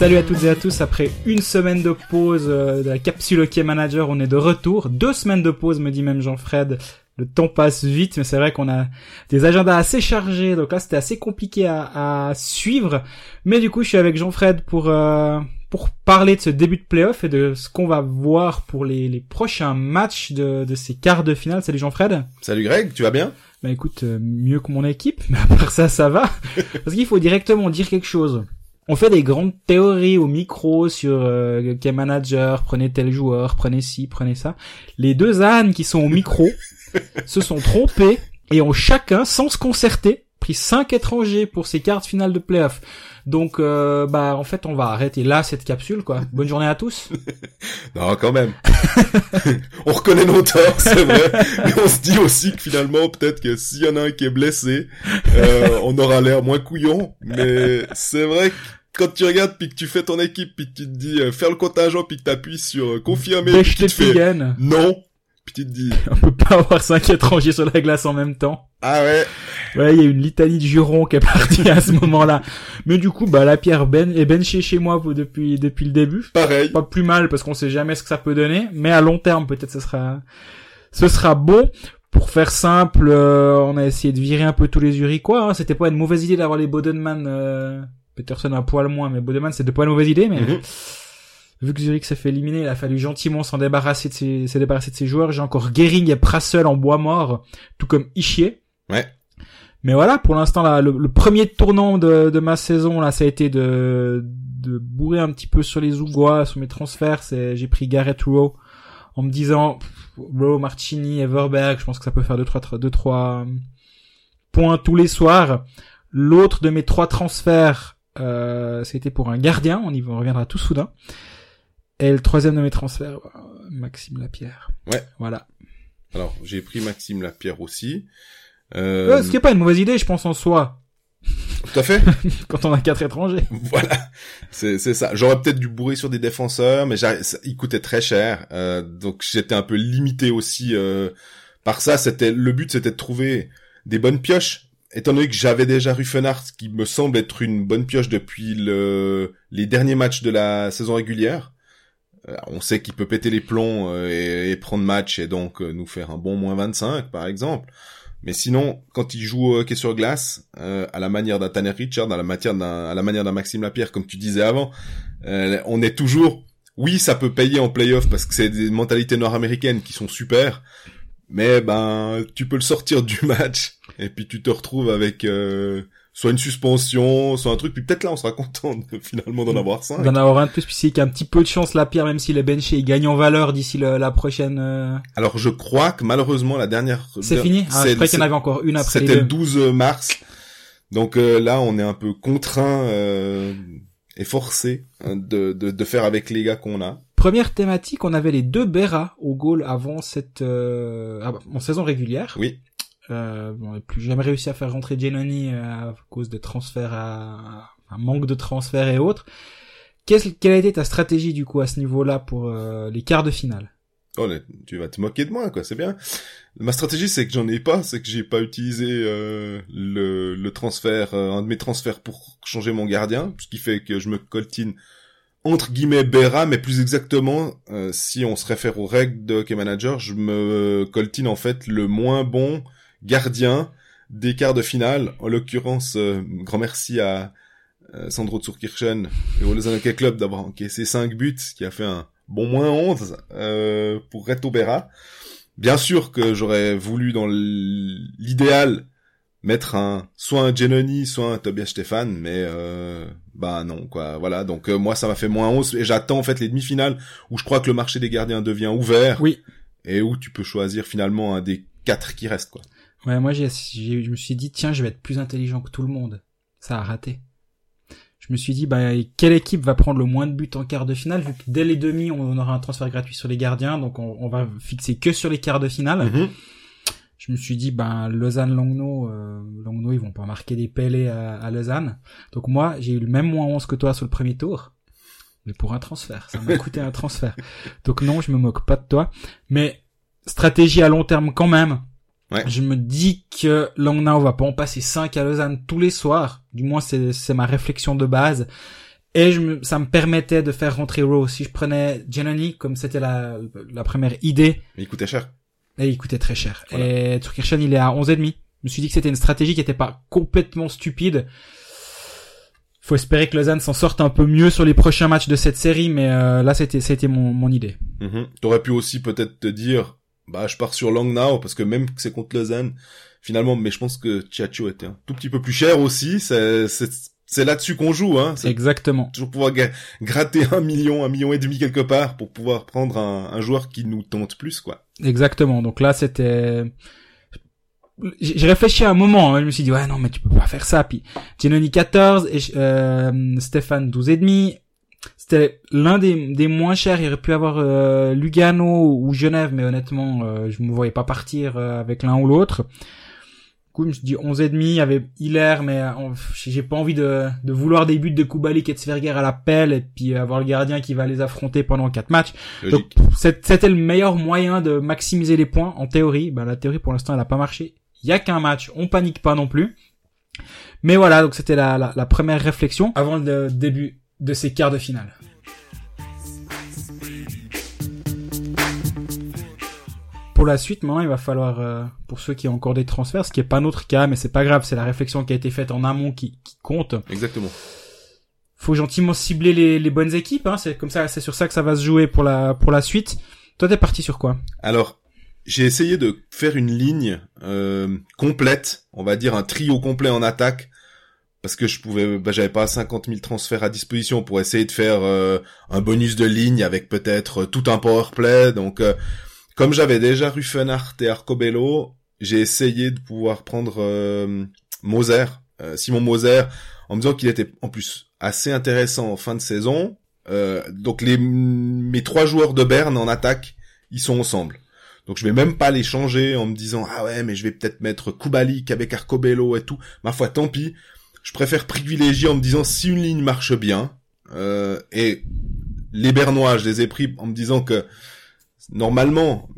Salut à toutes et à tous. Après une semaine de pause euh, de la capsule Hockey Manager, on est de retour. Deux semaines de pause, me dit même Jean-Fred. Le temps passe vite, mais c'est vrai qu'on a des agendas assez chargés, donc là c'était assez compliqué à, à, suivre. Mais du coup, je suis avec Jean-Fred pour euh, pour parler de ce début de playoff et de ce qu'on va voir pour les, les prochains matchs de, de ces quarts de finale. Salut Jean-Fred. Salut Greg, tu vas bien? Bah écoute, euh, mieux que mon équipe, mais à part ça, ça va. Parce qu'il faut directement dire quelque chose on fait des grandes théories au micro sur euh, Game Manager, prenez tel joueur, prenez ci, prenez ça. Les deux ânes qui sont au micro se sont trompés et ont chacun, sans se concerter, pris cinq étrangers pour ces cartes finales de playoff. Donc, euh, bah, en fait, on va arrêter là cette capsule, quoi. Bonne journée à tous. non, quand même. on reconnaît nos torts, c'est vrai. Mais on se dit aussi que finalement, peut-être que s'il y en a un qui est blessé, euh, on aura l'air moins couillon. Mais c'est vrai que quand tu regardes puis que tu fais ton équipe puis que tu te dis euh, faire le contingent puis que t'appuies sur euh, confirmer puis tu te fais non puis tu te dis on peut pas avoir cinq étrangers sur la glace en même temps. Ah ouais. Ouais il y a une litanie de jurons qui est partie à ce moment-là. Mais du coup bah la pierre ben est benchée chez moi depuis depuis le début. Pareil. Pas plus mal parce qu'on sait jamais ce que ça peut donner. Mais à long terme peut-être ce sera ce sera bon. Pour faire simple, euh, on a essayé de virer un peu tous les Uriquois. Hein. C'était pas une mauvaise idée d'avoir les Bodenman euh, Peterson un poil moins, mais Bodeman c'est de pas une mauvaise idée, mais mhm. vu que Zurich s'est fait éliminer, il a fallu gentiment s'en débarrasser de ses, s'est débarrasser de ses joueurs. J'ai encore Gering et Prassel en bois mort, tout comme Ishier. Ouais. Mais voilà, pour l'instant, là, le, premier tournant de, de, ma saison, là, ça a été de, de bourrer un petit peu sur les Ougois, sur mes transferts. J'ai pris Garrett Rowe en me disant, Rowe, Marchini, Everberg, je pense que ça peut faire deux, trois, deux, trois points tous les soirs. L'autre de mes trois transferts, euh, c'était pour un gardien, on y reviendra tout soudain. Et le troisième de mes transferts, euh, Maxime Lapierre. Ouais. Voilà. Alors, j'ai pris Maxime Lapierre aussi. Euh... ce qui est pas une mauvaise idée, je pense, en soi. Tout à fait. Quand on a quatre étrangers. Voilà, c'est c'est ça. J'aurais peut-être dû bourrer sur des défenseurs, mais il coûtait très cher, euh, donc j'étais un peu limité aussi euh, par ça. C'était le but, c'était de trouver des bonnes pioches étant donné que j'avais déjà Ruffenart, qui me semble être une bonne pioche depuis le, les derniers matchs de la saison régulière, euh, on sait qu'il peut péter les plombs euh, et, prendre match et donc euh, nous faire un bon moins 25 par exemple. Mais sinon, quand il joue au hockey sur glace, à la manière d'un Tanner Richard, à la, matière d'un, à la manière d'un Maxime Lapierre, comme tu disais avant, on est toujours, oui, ça peut payer en playoff parce que c'est des mentalités nord-américaines qui sont super, mais ben tu peux le sortir du match et puis tu te retrouves avec euh, soit une suspension, soit un truc, puis peut-être là on sera content finalement d'en avoir cinq. D'en avoir un de plus, puis c'est qu'il y a un petit peu de chance la pierre, même s'il est benché, il gagne en valeur d'ici la prochaine. Euh... Alors je crois que malheureusement la dernière. C'est fini. Ah, je qu'il y en avait encore une après. C'était le 12 mars, donc euh, là on est un peu contraint euh, et forcé hein, de, de, de faire avec les gars qu'on a. Première thématique, on avait les deux Berra au goal avant cette euh, en saison régulière. Oui. Euh, on n'a plus jamais réussi à faire rentrer Giannoni euh, à cause de transferts à un manque de transferts et autres. Quelle, quelle a été ta stratégie du coup à ce niveau-là pour euh, les quarts de finale? Oh, tu vas te moquer de moi, quoi. C'est bien. Ma stratégie, c'est que j'en ai pas, c'est que j'ai pas utilisé euh, le, le transfert, un de mes transferts pour changer mon gardien, ce qui fait que je me coltine entre guillemets Bera, mais plus exactement, euh, si on se réfère aux règles de Hockey Manager, je me coltine en fait le moins bon gardien des quarts de finale. En l'occurrence, euh, grand merci à euh, Sandro Zurkirchen et au Lausanne Club d'avoir encaissé 5 buts, qui a fait un bon moins 11 pour Reto Bera. Bien sûr que j'aurais voulu dans l'idéal mettre un soit un Genoni, soit un Tobias Stefan, mais bah non quoi. Voilà, donc euh, moi ça m'a fait moins 11 et j'attends en fait les demi-finales où je crois que le marché des gardiens devient ouvert. Oui. Et où tu peux choisir finalement un des quatre qui restent quoi. Ouais, moi j'ai, je me suis dit tiens, je vais être plus intelligent que tout le monde. Ça a raté. Je me suis dit bah quelle équipe va prendre le moins de buts en quart de finale vu que dès les demi on aura un transfert gratuit sur les gardiens donc on, va fixer que sur les quarts de finale. Mm-hmm je me suis dit ben Lausanne Longno euh, Longno ils vont pas marquer des pellets à, Lausanne donc moi j'ai eu le même moins 11 que toi sur le premier tour mais pour un transfert ça m'a coûté un transfert donc non je me moque pas de toi mais stratégie à long terme quand même ouais. je me dis que Langnau va pas en passer 5 à Lausanne tous les soirs du moins c'est c'est ma réflexion de base Et je me, ça me permettait de faire rentrer Rowe. Si je prenais Giannoni, comme c'était la, la première idée. Mais il coûtait cher. Et il coûtait très cher. Et Turkirchen, il est à 11,5. Je me suis dit que c'était une stratégie qui était pas complètement stupide. Faut espérer que Lausanne s'en sorte un peu mieux sur les prochains matchs de cette série, mais euh, là, c'était, c'était mon, mon idée. Mm T'aurais pu aussi peut-être te dire, bah, je pars sur Langnau, parce que même que c'est contre Lausanne, finalement, mais je pense que Chiacho était un tout petit peu plus cher aussi. C'est, c'est, c'est là-dessus qu'on joue, hein. Exactement. Toujours pouvoir gratter un million, un million et demi quelque part pour pouvoir prendre un, un joueur qui nous tente plus, quoi. Exactement. Donc là, c'était, j'ai réfléchi un moment, hein. je me suis dit ouais non mais tu peux pas faire ça. Puis Genoni 14 et euh, Stéphane 12 et demi. C'était l'un des, des moins chers. Il aurait pu avoir euh, Lugano ou Genève, mais honnêtement, euh, je me voyais pas partir euh, avec l'un ou l'autre. Coup, je dit 11 et demi. Il y avait Hilaire, mais j'ai pas envie de, de vouloir des buts de Kubalik et de Sverger à la pelle et puis avoir le gardien qui va les affronter pendant quatre matchs. Donc c'était le meilleur moyen de maximiser les points en théorie. Ben, la théorie pour l'instant elle a pas marché il y a qu'un match, on panique pas non plus. Mais voilà, donc c'était la, la, première réflexion avant le début de ces quarts de finale. Pour la suite, maintenant, il va falloir, euh, pour ceux qui ont encore des transferts, ce qui est pas notre cas, mais c'est pas grave, c'est la réflexion qui a été faite en amont qui, qui compte. Exactement. Faut gentiment cibler les, les bonnes équipes, hein, c'est comme ça, c'est sur ça que ça va se jouer pour la pour la suite. Toi, t'es parti sur quoi? Alors, j'ai essayé de faire une ligne euh, complète, on va dire un trio complet en attaque, parce que je pouvais, bah, j'avais pas 50 000 transferts à disposition pour essayer de faire euh, un bonus de ligne avec peut-être tout un power play. Donc, euh, comme j'avais déjà Ruffenhardt et Arcobello, j'ai essayé de pouvoir prendre Moser, Simon Moser, en me disant qu'il était en plus assez intéressant en fin de saison. donc les mes trois joueurs de Berne en attaque, ils sont ensemble. Donc je vais même pas les changer en me disant ah ouais mais je vais peut-être mettre Kubalik avec Arcobello et tout. Ma foi tant pis. Je préfère privilégier en me disant si une ligne marche bien euh, et les Bernois je les ai pris en me disant que normalement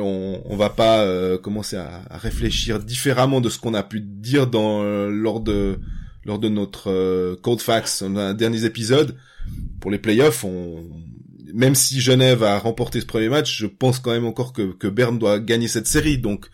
on on va pas euh, commencer à, réfléchir différemment de ce qu'on a pu dire dans euh, lors de lors de notre euh, code dans un dernier épisode pour les playoffs on même si Genève a remporté ce premier match, je pense quand même encore que, que Berne doit gagner cette série. Donc,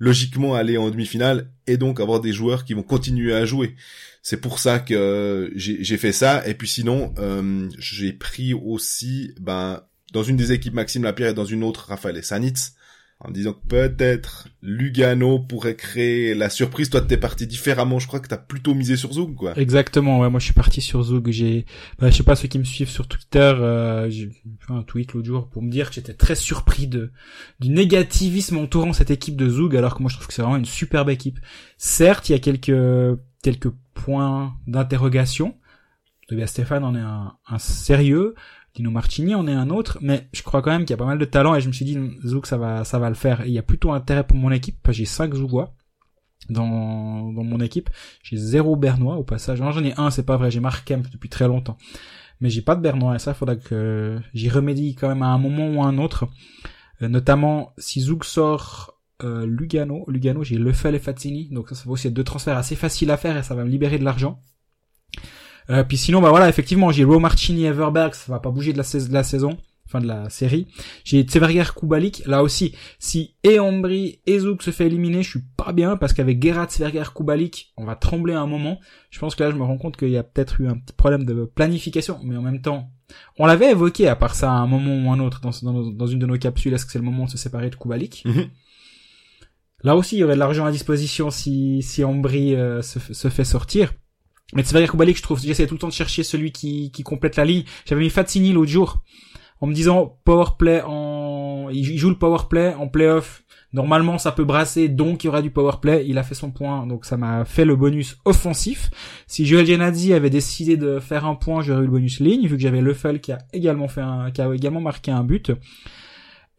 logiquement, aller en demi-finale et donc avoir des joueurs qui vont continuer à jouer. C'est pour ça que euh, j'ai fait ça. Et puis sinon, euh, j'ai pris aussi, ben, dans une des équipes Maxime Lapierre et dans une autre Raphaël Sanitz en disant que peut-être Lugano pourrait créer la surprise. Toi, t'es parti différemment. Je crois que t'as plutôt misé sur Zug, quoi. Exactement. Ouais, moi, je suis parti sur Zug. J'ai, bah, je sais pas ceux qui me suivent sur Twitter. Euh, j'ai fait un tweet l'autre jour pour me dire que j'étais très surpris de du négativisme entourant cette équipe de Zug, alors que moi, je trouve que c'est vraiment une superbe équipe. Certes, il y a quelques quelques points d'interrogation. Stéphane en est un, un sérieux. Dino Martini on est un autre, mais je crois quand même qu'il y a pas mal de talent et je me suis dit Zouk ça va ça va le faire. il y a plutôt intérêt pour mon équipe j'ai 5 Zougois dans dans mon équipe. J'ai zéro Bernois au passage. j'en ai un, c'est pas vrai, j'ai Mark Kemp depuis très longtemps. Mais j'ai pas de Bernois et ça faudra que j'y remédie quand même à un moment ou à un autre. Euh, notamment si Zouk sort euh, Lugano, Lugano j'ai Lefel et Fazzini, donc ça, ça va aussi être deux transferts assez faciles à faire et ça va me libérer de l'argent. Euh, puis sinon, bah voilà, effectivement, j'ai Ro Marchini Everberg, ça va pas bouger de la, de la saison, enfin de la série. J'ai Tseverger Kubalik, là aussi, si Eombri et Zouk se fait éliminer, je suis pas bien, parce qu'avec Gerard Tseverger Kubalik, on va trembler à un moment. Je pense que là, je me rends compte qu'il y a peut-être eu un petit problème de planification, mais en même temps, on l'avait évoqué à part ça à un moment ou un autre dans, dans, une de nos capsules, est-ce que c'est le moment de se séparer de Kubalik? Mhm. Là aussi, il y aurait de l'argent à disposition si, si Ambry euh, se, se fait sortir. Mais c'est vrai Kubalik, je trouve, j'essaie tout le temps de chercher celui qui, qui complète la ligne. J'avais mis Fatsini l'autre jour, en me disant power play en, il joue le power play en playoff. Normalement, ça peut brasser, donc il y aura du power play. Il a fait son point, donc ça m'a fait le bonus offensif. Si Joel Genadzi avait décidé de faire un point, j'aurais eu le bonus ligne, vu que j'avais Leffel qui a également fait un, qui a également marqué un but.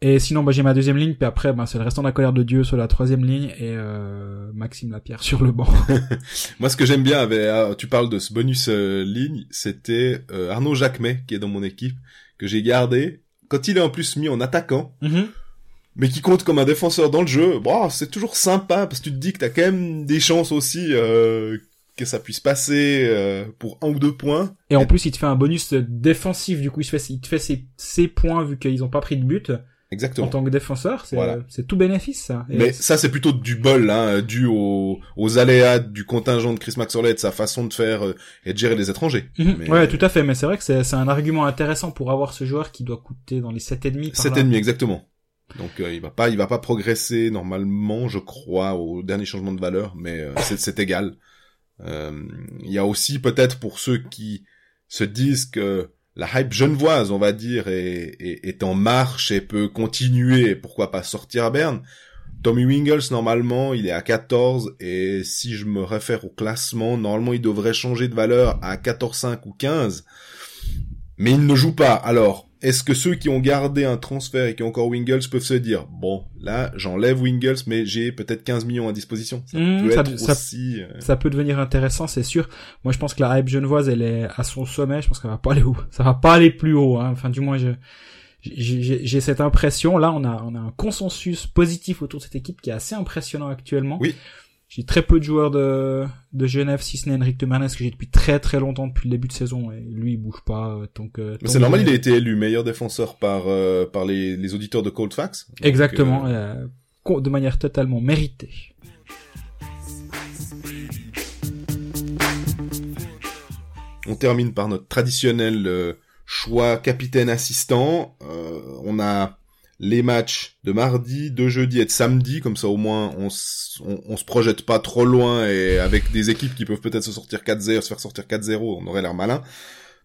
Et sinon, bah, j'ai ma deuxième ligne, puis après, bah, c'est le restant de la colère de Dieu sur la troisième ligne et euh, Maxime Lapierre sur le banc. Moi, ce que j'aime bien, avec, ah, tu parles de ce bonus euh, ligne, c'était euh, Arnaud Jacquemet, qui est dans mon équipe, que j'ai gardé. Quand il est en plus mis en attaquant, mm-hmm. mais qui compte comme un défenseur dans le jeu, bon, c'est toujours sympa, parce que tu te dis que t'as quand même des chances aussi que ça puisse passer euh, pour un ou deux points. Et en plus, il te fait un bonus défensif. Du coup, il te fait, il te fait ses, ses points vu qu'ils ont pas pris de but. Exactement. En tant que défenseur, c'est tout bénéfice ça. Mais ça c'est plutôt du bol, hein, dû aux, aux aléas du contingent de Chris Maxwell et de sa façon de faire euh, et de gérer les étrangers. Mhm. Ouais, tout à fait. Mais c'est vrai que c'est un argument intéressant pour avoir ce joueur qui doit coûter dans les sept et demi. Sept et demi exactement. Donc euh, il va pas, il va pas progresser normalement, je crois, au dernier changement de valeur, mais euh, c'est égal. Il y a aussi peut-être pour ceux qui se disent que la hype genevoise, on va dire, est, en marche et peut continuer, pourquoi pas sortir à Berne. Tommy Wingles, normalement, il est à 14, et si je me réfère au classement, normalement, il devrait changer de valeur à 14, 5 ou 15. Mais il ne joue pas. Alors, est-ce que ceux qui ont gardé un transfert et qui ont encore Wingles peuvent se dire bon là j'enlève Wingles mais j'ai peut-être 15 millions à disposition. Ça mmh, peut être aussi euh, ça peut devenir intéressant c'est sûr. Moi je pense que la hype genevoise elle est à son sommet. Je pense qu'elle va pas aller où ça va pas aller plus haut hein. enfin du moins je j'ai cette impression. Là on a on a un consensus positif autour de cette équipe qui est assez impressionnant actuellement. Oui j'ai très peu de joueurs de, de Genève, si ce n'est Henrik Temernes, que j'ai depuis très très longtemps, depuis le début de saison, et lui, il bouge pas, euh, donc... Euh, Mais c'est normal, il a été élu meilleur défenseur par euh, par les, les auditeurs de Cold Facts. Exactement, de manière totalement méritée. On termine par notre traditionnel choix capitaine-assistant. on a les matchs de mardi, de jeudi et de samedi, comme ça au moins on, on, se projette pas trop loin et avec des équipes qui peuvent peut-être se sortir 4-0, se faire sortir 4-0, on aurait l'air malin.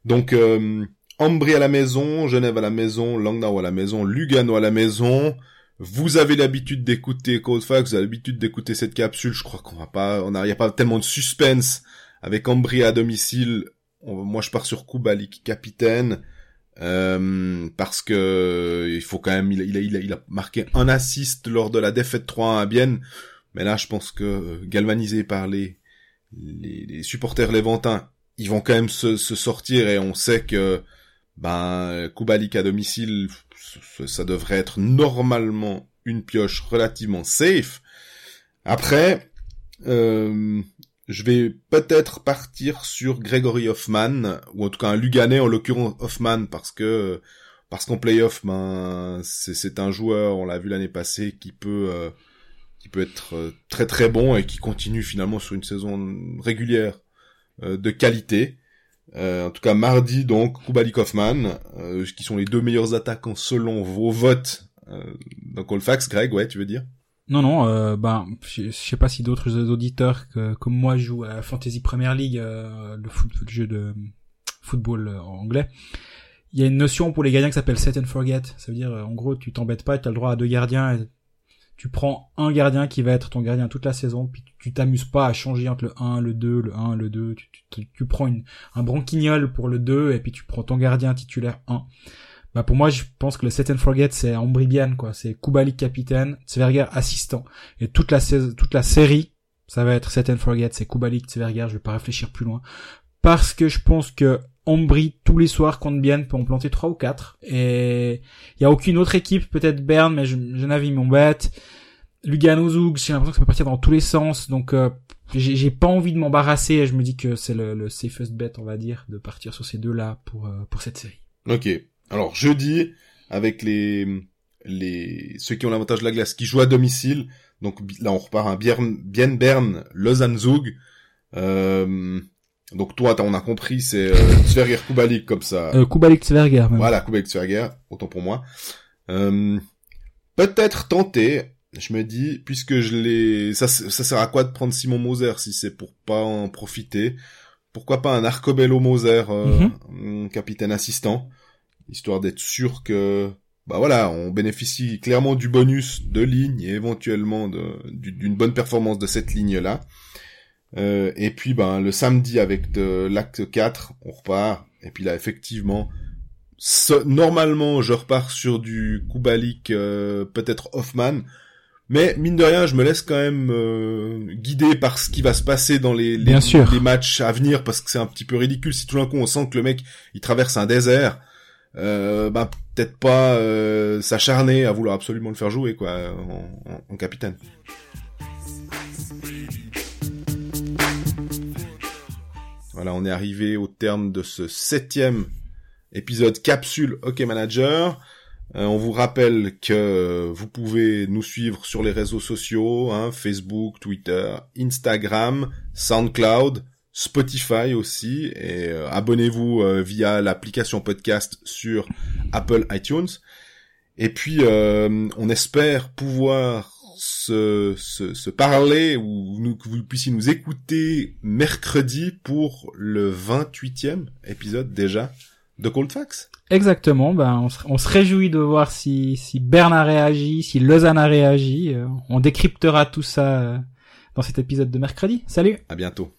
Donc euh, Ambry à la maison, Genève à la maison, Langnau à la maison, Lugano à la maison. Vous avez l'habitude d'écouter Codefax, vous avez l'habitude d'écouter cette capsule, je crois qu'on va pas, on a, y a pas tellement de suspense avec Ambry à domicile. moi je pars sur Kubalik capitaine. Euh, parce que il faut quand même il il, a, il, a, marqué un assist lors de la défaite 3 à Bienne. Mais là je pense que galvanisé par les les, les supporters léventins ils vont quand même se, se, sortir et on sait que ben Kubalik à domicile ça devrait être normalement une pioche relativement safe. Après euh, je vais peut-être partir sur Gregory Hoffman, ou en tout cas un Luganais en l'occurrence Hoffman, parce que parce qu'en playoff, ben c'est un joueur, on l'a vu l'année passée, qui peut euh, qui peut être euh, très très bon et qui continue finalement sur une saison régulière euh, de qualité. en tout cas mardi donc Kubalik Hoffman, qui sont les deux meilleurs attaquants selon vos votes dans Colfax. Greg, ouais, tu veux dire? Non, non, euh, ben, je sais pas si d'autres auditeurs comme moi jouent à Fantasy Premier League, euh, le, jeu de football euh, anglais. Il y a une notion pour les gardiens qui s'appelle set and forget. Ça veut dire, euh, en gros, tu t'embêtes pas, tu as le droit à deux gardiens. Tu prends un gardien qui va être ton gardien toute la saison, puis tu t'amuses pas à changer entre le 1, le 2, le 1, le 2. Tu, tu, tu prends une, un branquignol pour le 2, et puis tu prends ton gardien titulaire 1. Bah pour moi, je pense que le set and forget c'est Ambribian quoi, c'est Kubalik capitaine, Zverger assistant et toute la série, ça va être set and forget, c'est Kubalik Zverger, je vais pas réfléchir plus loin parce que je pense que Ambry tous les soirs contre Bien peut en planter trois ou quatre et il y a aucune autre équipe, peut-être Berne mais je, je n'avais mon bête. Lugano Zug, j'ai l'impression que ça peut partir dans tous les sens donc euh, j'ai pas envie de m'embarrasser et je me dis que c'est le, le safest bet on va dire de partir sur ces deux là pour euh, pour cette série. OK. Alors jeudi, avec les les ceux qui ont l'avantage de la glace, qui jouent à domicile. Donc là, on repart un bien bien Bern, Lausanne Zug. Euh, donc toi, on a compris, c'est euh, Zverger Kubalik comme ça. Euh, Kubalik Zverger. Voilà, Kubalik Zverger, autant pour moi. Euh, Peut-être tenter. Je me dis, puisque je l'ai, ça, ça sert à quoi de prendre Simon Moser si c'est pour pas en profiter? Pourquoi pas un Arcobello Moser, euh, mhm. capitaine assistant? Histoire d'être sûr que bah voilà, on bénéficie clairement du bonus de ligne et éventuellement d'une bonne performance de cette ligne-là. Euh, et puis ben le samedi avec de l'acte 4, on repart. Et puis là effectivement, normalement je repars sur du Kubalik, euh, peut-être Hoffman. Mais mine de rien, je me laisse quand même euh, guider par ce qui va se passer dans les, les, les matchs à venir parce que c'est un petit peu ridicule si tout d'un coup on sent que le mec il traverse un désert euh, bah peut-être pas euh, s'acharner à vouloir absolument le faire jouer quoi en, capitaine. Voilà, on est arrivé au terme de ce septième épisode capsule Hockey Manager. Euh, on vous rappelle que vous pouvez nous suivre sur les réseaux sociaux, hein, Facebook, Twitter, Instagram, SoundCloud, Spotify aussi, et euh, abonnez-vous euh, via l'application podcast sur Apple iTunes. Et puis, on espère pouvoir se, se, parler ou nous, que vous puissiez nous écouter mercredi pour le 28e épisode déjà de Cold Facts. Exactement, ben on se, réjouit de voir si, si Berne a réagi, si Lausanne a réagi. Euh, on décryptera tout ça euh, dans cet épisode de mercredi. Salut À bientôt